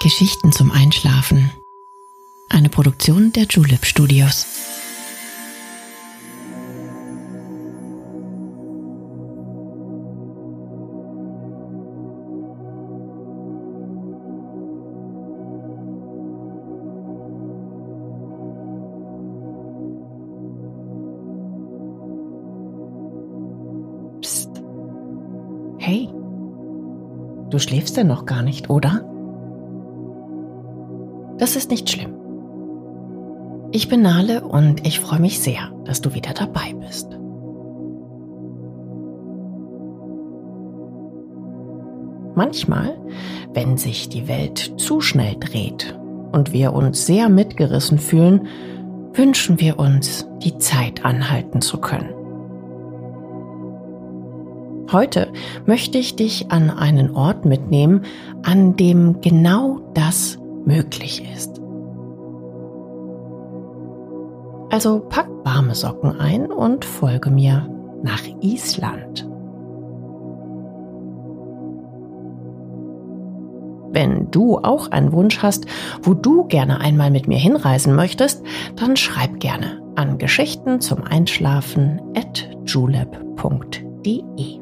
Geschichten zum Einschlafen. Eine Produktion der Julep Studios. Hey, du schläfst denn noch gar nicht, oder? Das ist nicht schlimm. Ich bin Nale und ich freue mich sehr, dass du wieder dabei bist. Manchmal, wenn sich die Welt zu schnell dreht und wir uns sehr mitgerissen fühlen, wünschen wir uns, die Zeit anhalten zu können. Heute möchte ich dich an einen Ort mitnehmen, an dem genau das möglich ist. Also pack warme Socken ein und folge mir nach Island. Wenn du auch einen Wunsch hast, wo du gerne einmal mit mir hinreisen möchtest, dann schreib gerne an Geschichten zum Einschlafen at julep.de.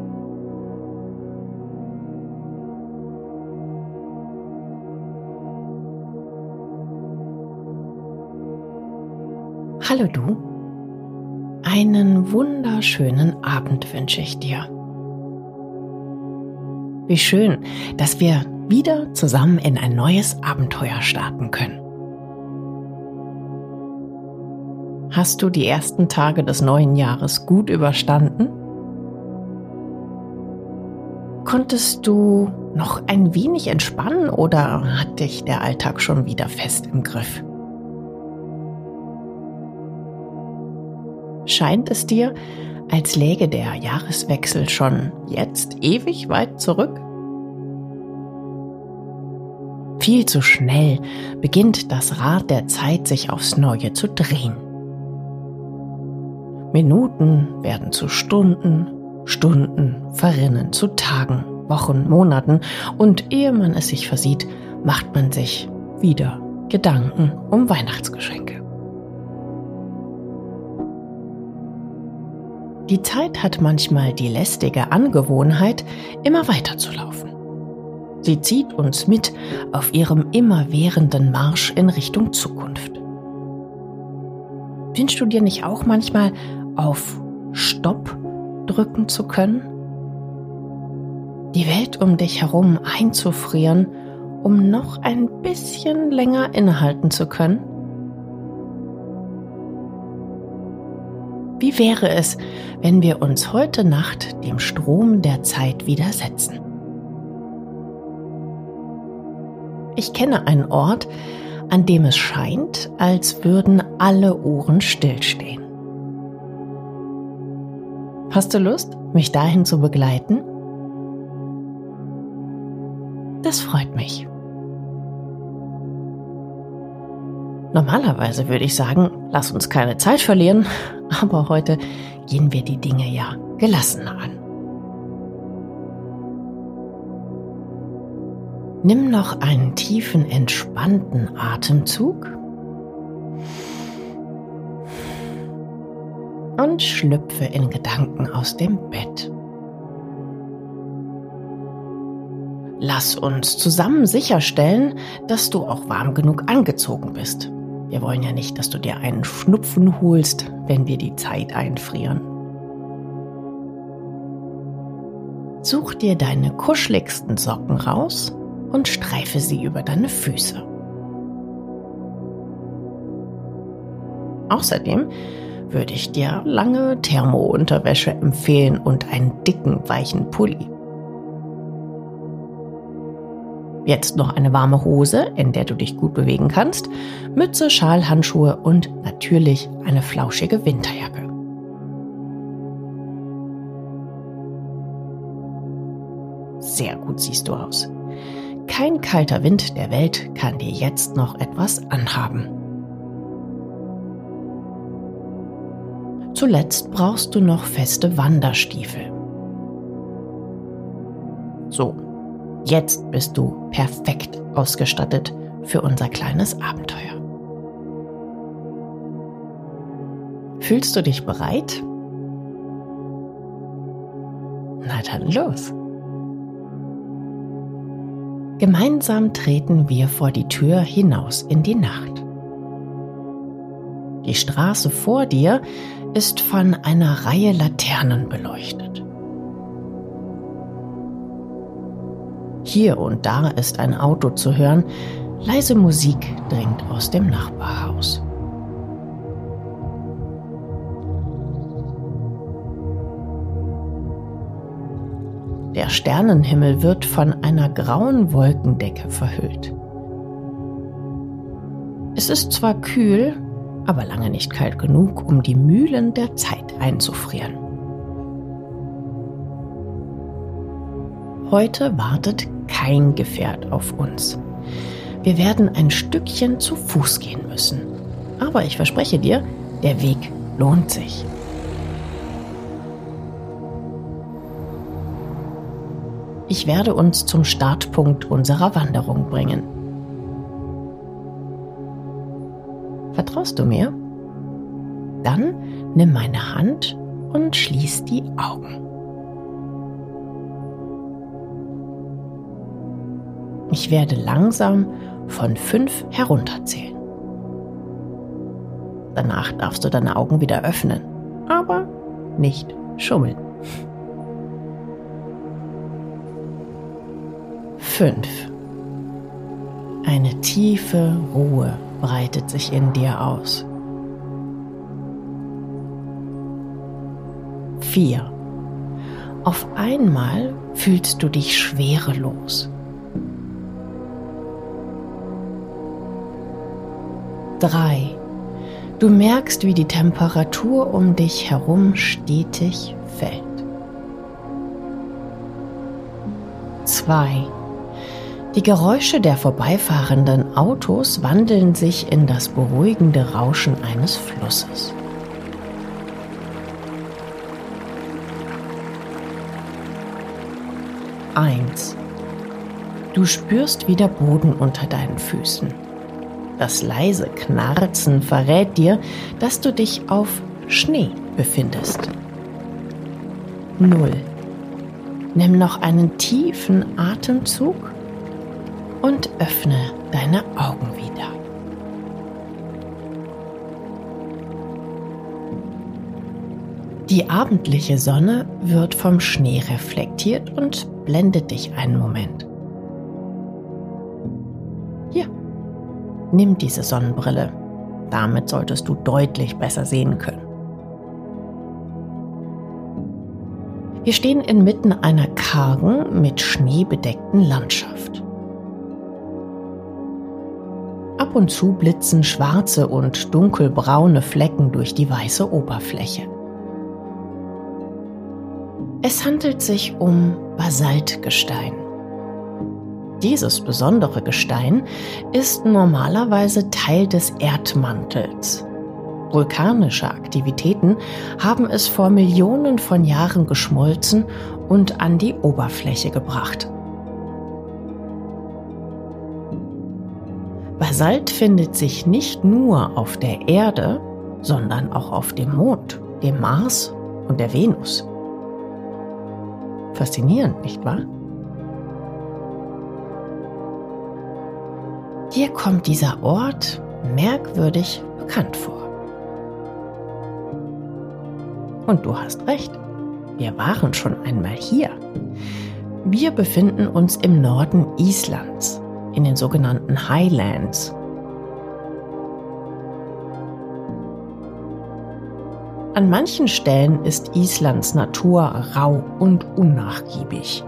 Hallo du. Einen wunderschönen Abend wünsche ich dir. Wie schön, dass wir wieder zusammen in ein neues Abenteuer starten können. Hast du die ersten Tage des neuen Jahres gut überstanden? Konntest du noch ein wenig entspannen oder hat dich der Alltag schon wieder fest im Griff? Scheint es dir, als läge der Jahreswechsel schon jetzt ewig weit zurück? Viel zu schnell beginnt das Rad der Zeit sich aufs Neue zu drehen. Minuten werden zu Stunden, Stunden verrinnen zu Tagen, Wochen, Monaten und ehe man es sich versieht, macht man sich wieder Gedanken um Weihnachtsgeschenke. Die Zeit hat manchmal die lästige Angewohnheit, immer weiterzulaufen. Sie zieht uns mit auf ihrem immerwährenden Marsch in Richtung Zukunft. Wünschst du dir nicht auch manchmal auf Stopp drücken zu können? Die Welt um dich herum einzufrieren, um noch ein bisschen länger innehalten zu können? Wie wäre es, wenn wir uns heute Nacht dem Strom der Zeit widersetzen? Ich kenne einen Ort, an dem es scheint, als würden alle Uhren stillstehen. Hast du Lust, mich dahin zu begleiten? Das freut mich. Normalerweise würde ich sagen, lass uns keine Zeit verlieren, aber heute gehen wir die Dinge ja gelassen an. Nimm noch einen tiefen, entspannten Atemzug und schlüpfe in Gedanken aus dem Bett. Lass uns zusammen sicherstellen, dass du auch warm genug angezogen bist. Wir wollen ja nicht, dass du dir einen Schnupfen holst, wenn wir die Zeit einfrieren. Such dir deine kuscheligsten Socken raus und streife sie über deine Füße. Außerdem würde ich dir lange Thermounterwäsche empfehlen und einen dicken, weichen Pulli. Jetzt noch eine warme Hose, in der du dich gut bewegen kannst, Mütze, Schal, Handschuhe und natürlich eine flauschige Winterjacke. Sehr gut siehst du aus. Kein kalter Wind der Welt kann dir jetzt noch etwas anhaben. Zuletzt brauchst du noch feste Wanderstiefel. So, Jetzt bist du perfekt ausgestattet für unser kleines Abenteuer. Fühlst du dich bereit? Na dann los. Gemeinsam treten wir vor die Tür hinaus in die Nacht. Die Straße vor dir ist von einer Reihe Laternen beleuchtet. Hier und da ist ein Auto zu hören. Leise Musik dringt aus dem Nachbarhaus. Der Sternenhimmel wird von einer grauen Wolkendecke verhüllt. Es ist zwar kühl, aber lange nicht kalt genug, um die Mühlen der Zeit einzufrieren. Heute wartet kein Gefährt auf uns. Wir werden ein Stückchen zu Fuß gehen müssen. Aber ich verspreche dir, der Weg lohnt sich. Ich werde uns zum Startpunkt unserer Wanderung bringen. Vertraust du mir? Dann nimm meine Hand und schließ die Augen. Ich werde langsam von fünf herunterzählen. Danach darfst du deine Augen wieder öffnen, aber nicht schummeln. Fünf. Eine tiefe Ruhe breitet sich in dir aus. Vier. Auf einmal fühlst du dich schwerelos. 3. Du merkst, wie die Temperatur um dich herum stetig fällt. 2. Die Geräusche der vorbeifahrenden Autos wandeln sich in das beruhigende Rauschen eines Flusses. Eins. Du spürst wie der Boden unter deinen Füßen. Das leise Knarzen verrät dir, dass du dich auf Schnee befindest. Null. Nimm noch einen tiefen Atemzug und öffne deine Augen wieder. Die abendliche Sonne wird vom Schnee reflektiert und blendet dich einen Moment. Nimm diese Sonnenbrille. Damit solltest du deutlich besser sehen können. Wir stehen inmitten einer kargen, mit Schnee bedeckten Landschaft. Ab und zu blitzen schwarze und dunkelbraune Flecken durch die weiße Oberfläche. Es handelt sich um Basaltgestein. Dieses besondere Gestein ist normalerweise Teil des Erdmantels. Vulkanische Aktivitäten haben es vor Millionen von Jahren geschmolzen und an die Oberfläche gebracht. Basalt findet sich nicht nur auf der Erde, sondern auch auf dem Mond, dem Mars und der Venus. Faszinierend, nicht wahr? Dir kommt dieser Ort merkwürdig bekannt vor. Und du hast recht, wir waren schon einmal hier. Wir befinden uns im Norden Islands, in den sogenannten Highlands. An manchen Stellen ist Islands Natur rau und unnachgiebig.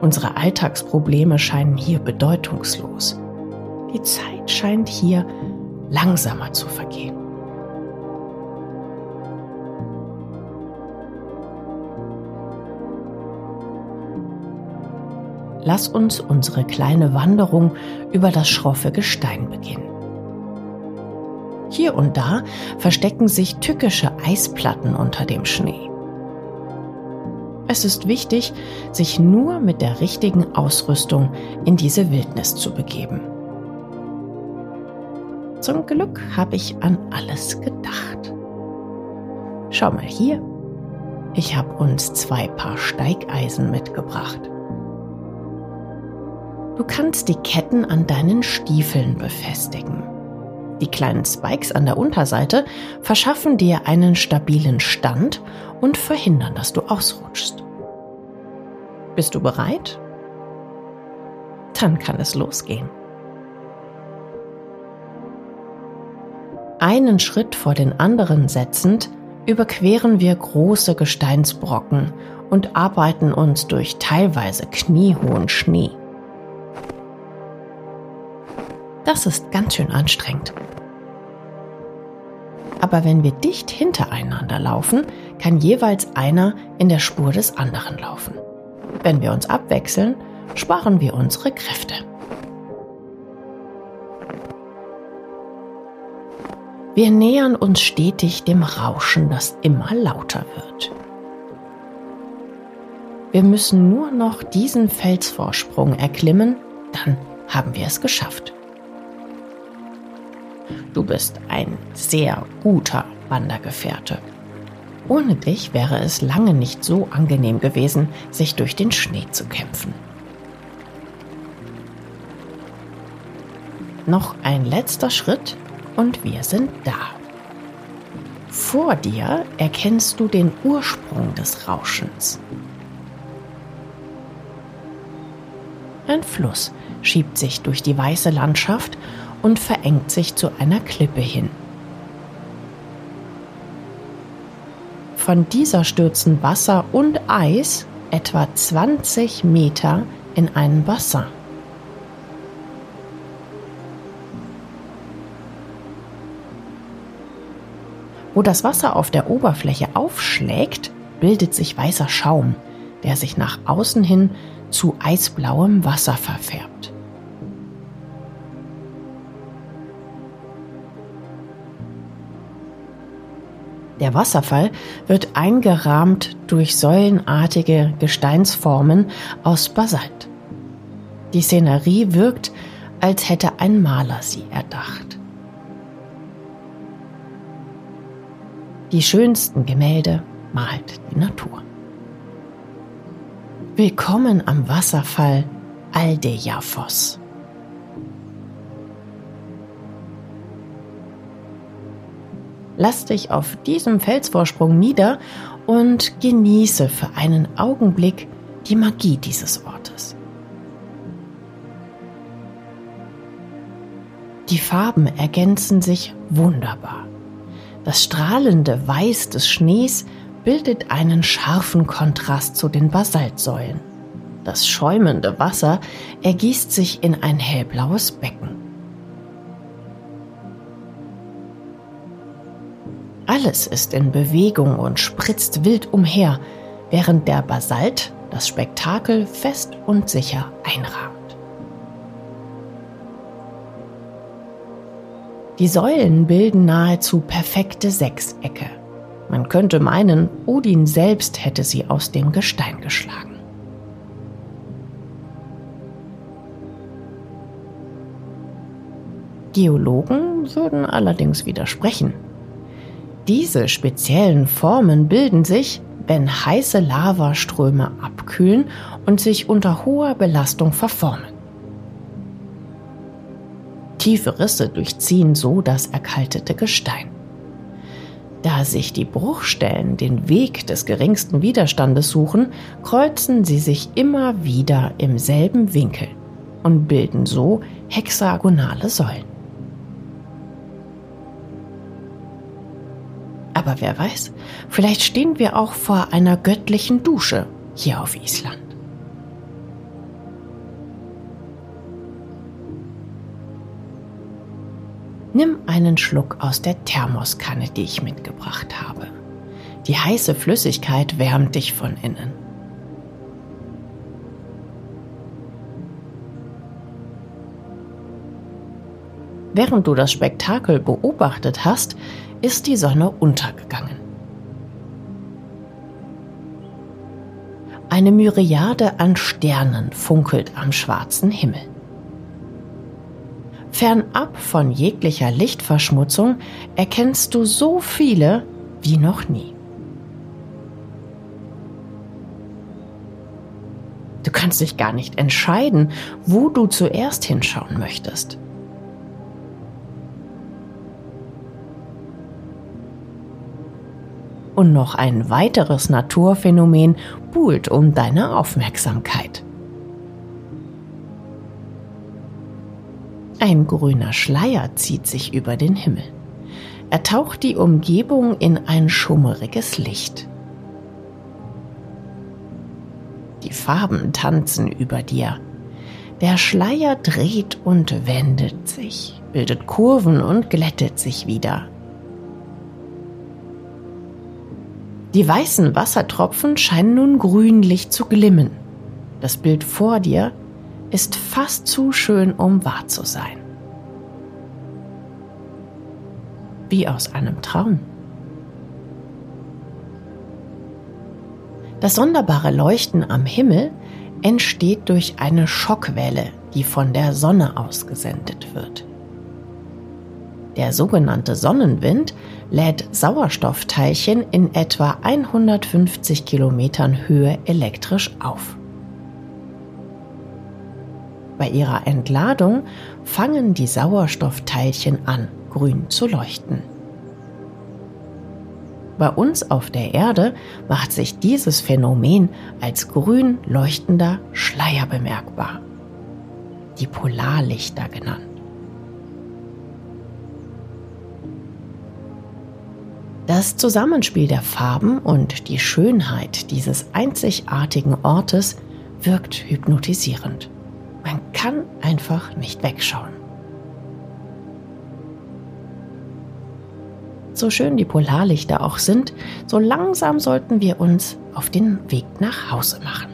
Unsere Alltagsprobleme scheinen hier bedeutungslos. Die Zeit scheint hier langsamer zu vergehen. Lass uns unsere kleine Wanderung über das schroffe Gestein beginnen. Hier und da verstecken sich tückische Eisplatten unter dem Schnee. Es ist wichtig, sich nur mit der richtigen Ausrüstung in diese Wildnis zu begeben. Zum Glück habe ich an alles gedacht. Schau mal hier. Ich habe uns zwei Paar Steigeisen mitgebracht. Du kannst die Ketten an deinen Stiefeln befestigen. Die kleinen Spikes an der Unterseite verschaffen dir einen stabilen Stand und verhindern, dass du ausrutschst. Bist du bereit? Dann kann es losgehen. Einen Schritt vor den anderen setzend, überqueren wir große Gesteinsbrocken und arbeiten uns durch teilweise kniehohen Schnee. Das ist ganz schön anstrengend. Aber wenn wir dicht hintereinander laufen, kann jeweils einer in der Spur des anderen laufen. Wenn wir uns abwechseln, sparen wir unsere Kräfte. Wir nähern uns stetig dem Rauschen, das immer lauter wird. Wir müssen nur noch diesen Felsvorsprung erklimmen, dann haben wir es geschafft. Du bist ein sehr guter Wandergefährte. Ohne dich wäre es lange nicht so angenehm gewesen, sich durch den Schnee zu kämpfen. Noch ein letzter Schritt und wir sind da. Vor dir erkennst du den Ursprung des Rauschens. Ein Fluss schiebt sich durch die weiße Landschaft und verengt sich zu einer Klippe hin. Von dieser stürzen Wasser und Eis etwa 20 Meter in einen Bassin. Wo das Wasser auf der Oberfläche aufschlägt, bildet sich weißer Schaum, der sich nach außen hin zu eisblauem Wasser verfärbt. Der Wasserfall wird eingerahmt durch säulenartige Gesteinsformen aus Basalt. Die Szenerie wirkt, als hätte ein Maler sie erdacht. Die schönsten Gemälde malt die Natur. Willkommen am Wasserfall Aldeiafos. Lass dich auf diesem Felsvorsprung nieder und genieße für einen Augenblick die Magie dieses Ortes. Die Farben ergänzen sich wunderbar. Das strahlende Weiß des Schnees bildet einen scharfen Kontrast zu den Basaltsäulen. Das schäumende Wasser ergießt sich in ein hellblaues Becken. Alles ist in Bewegung und spritzt wild umher, während der Basalt das Spektakel fest und sicher einrahmt. Die Säulen bilden nahezu perfekte Sechsecke. Man könnte meinen, Odin selbst hätte sie aus dem Gestein geschlagen. Geologen würden allerdings widersprechen. Diese speziellen Formen bilden sich, wenn heiße Lavaströme abkühlen und sich unter hoher Belastung verformen. Tiefe Risse durchziehen so das erkaltete Gestein. Da sich die Bruchstellen den Weg des geringsten Widerstandes suchen, kreuzen sie sich immer wieder im selben Winkel und bilden so hexagonale Säulen. Aber wer weiß, vielleicht stehen wir auch vor einer göttlichen Dusche hier auf Island. Nimm einen Schluck aus der Thermoskanne, die ich mitgebracht habe. Die heiße Flüssigkeit wärmt dich von innen. Während du das Spektakel beobachtet hast, ist die Sonne untergegangen. Eine Myriade an Sternen funkelt am schwarzen Himmel. Fernab von jeglicher Lichtverschmutzung erkennst du so viele wie noch nie. Du kannst dich gar nicht entscheiden, wo du zuerst hinschauen möchtest. Und noch ein weiteres Naturphänomen buhlt um deine Aufmerksamkeit. Ein grüner Schleier zieht sich über den Himmel. Er taucht die Umgebung in ein schummeriges Licht. Die Farben tanzen über dir. Der Schleier dreht und wendet sich, bildet Kurven und glättet sich wieder. Die weißen Wassertropfen scheinen nun grünlich zu glimmen. Das Bild vor dir ist fast zu schön, um wahr zu sein. Wie aus einem Traum. Das sonderbare Leuchten am Himmel entsteht durch eine Schockwelle, die von der Sonne ausgesendet wird. Der sogenannte Sonnenwind lädt Sauerstoffteilchen in etwa 150 Kilometern Höhe elektrisch auf. Bei ihrer Entladung fangen die Sauerstoffteilchen an, grün zu leuchten. Bei uns auf der Erde macht sich dieses Phänomen als grün leuchtender Schleier bemerkbar, die Polarlichter genannt. Das Zusammenspiel der Farben und die Schönheit dieses einzigartigen Ortes wirkt hypnotisierend. Man kann einfach nicht wegschauen. So schön die Polarlichter auch sind, so langsam sollten wir uns auf den Weg nach Hause machen.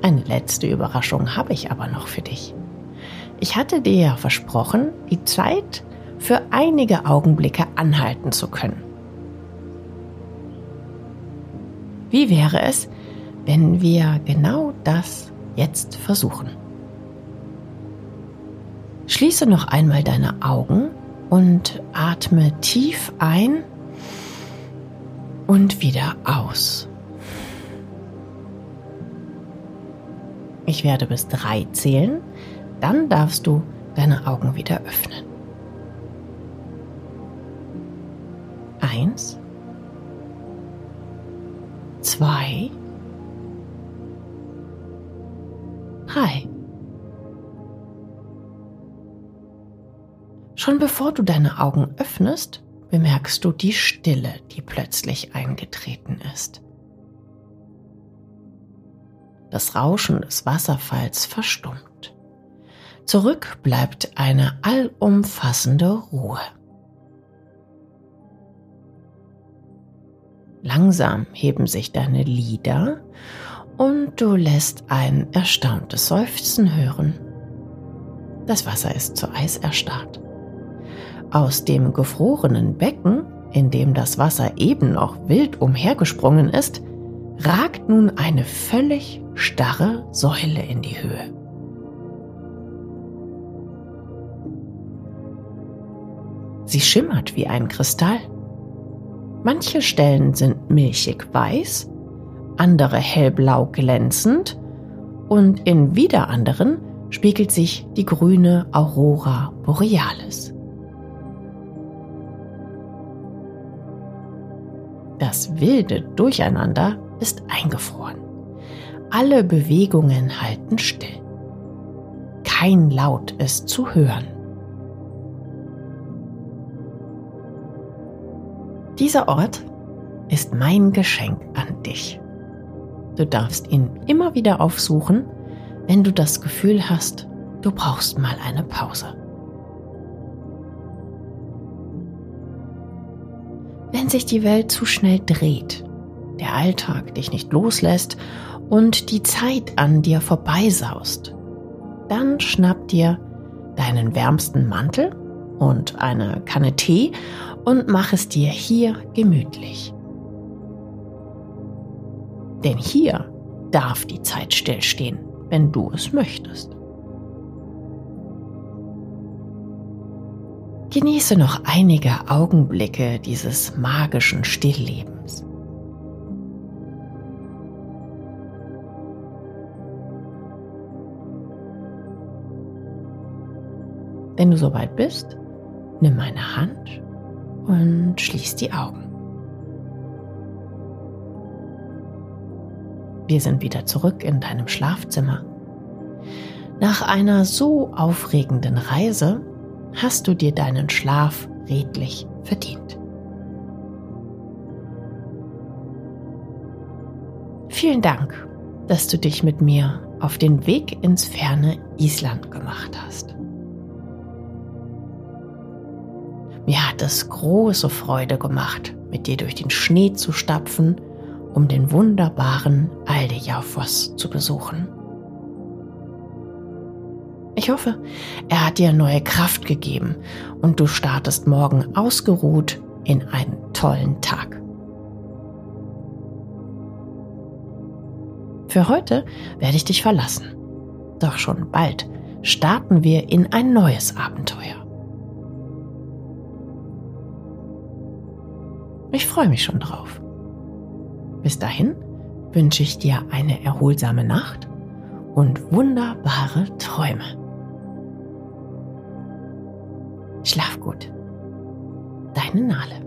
Eine letzte Überraschung habe ich aber noch für dich. Ich hatte dir ja versprochen, die Zeit für einige Augenblicke anhalten zu können. Wie wäre es, wenn wir genau das jetzt versuchen? Schließe noch einmal deine Augen und atme tief ein und wieder aus. Ich werde bis drei zählen, dann darfst du deine Augen wieder öffnen. Eins, zwei, drei. Schon bevor du deine Augen öffnest, bemerkst du die Stille, die plötzlich eingetreten ist. Das Rauschen des Wasserfalls verstummt. Zurück bleibt eine allumfassende Ruhe. Langsam heben sich deine Lider und du lässt ein erstauntes Seufzen hören. Das Wasser ist zu Eis erstarrt. Aus dem gefrorenen Becken, in dem das Wasser eben noch wild umhergesprungen ist, ragt nun eine völlig starre Säule in die Höhe. Sie schimmert wie ein Kristall. Manche Stellen sind milchig weiß, andere hellblau glänzend und in wieder anderen spiegelt sich die grüne Aurora borealis. Das wilde Durcheinander ist eingefroren. Alle Bewegungen halten still. Kein Laut ist zu hören. Dieser Ort ist mein Geschenk an dich. Du darfst ihn immer wieder aufsuchen, wenn du das Gefühl hast, du brauchst mal eine Pause. Wenn sich die Welt zu schnell dreht, der Alltag dich nicht loslässt und die Zeit an dir vorbeisaust, dann schnapp dir deinen wärmsten Mantel und eine Kanne Tee und mach es dir hier gemütlich. Denn hier darf die Zeit stillstehen, wenn du es möchtest. Genieße noch einige Augenblicke dieses magischen Stilllebens. Wenn du soweit bist, nimm meine Hand und schließ die Augen. Wir sind wieder zurück in deinem Schlafzimmer. Nach einer so aufregenden Reise hast du dir deinen Schlaf redlich verdient. Vielen Dank, dass du dich mit mir auf den Weg ins ferne Island gemacht hast. Mir hat es große Freude gemacht, mit dir durch den Schnee zu stapfen, um den wunderbaren Aldejafoss zu besuchen. Ich hoffe, er hat dir neue Kraft gegeben und du startest morgen ausgeruht in einen tollen Tag. Für heute werde ich dich verlassen. Doch schon bald starten wir in ein neues Abenteuer. Ich freue mich schon drauf. Bis dahin wünsche ich dir eine erholsame Nacht und wunderbare Träume. Schlaf gut. Deine Nale.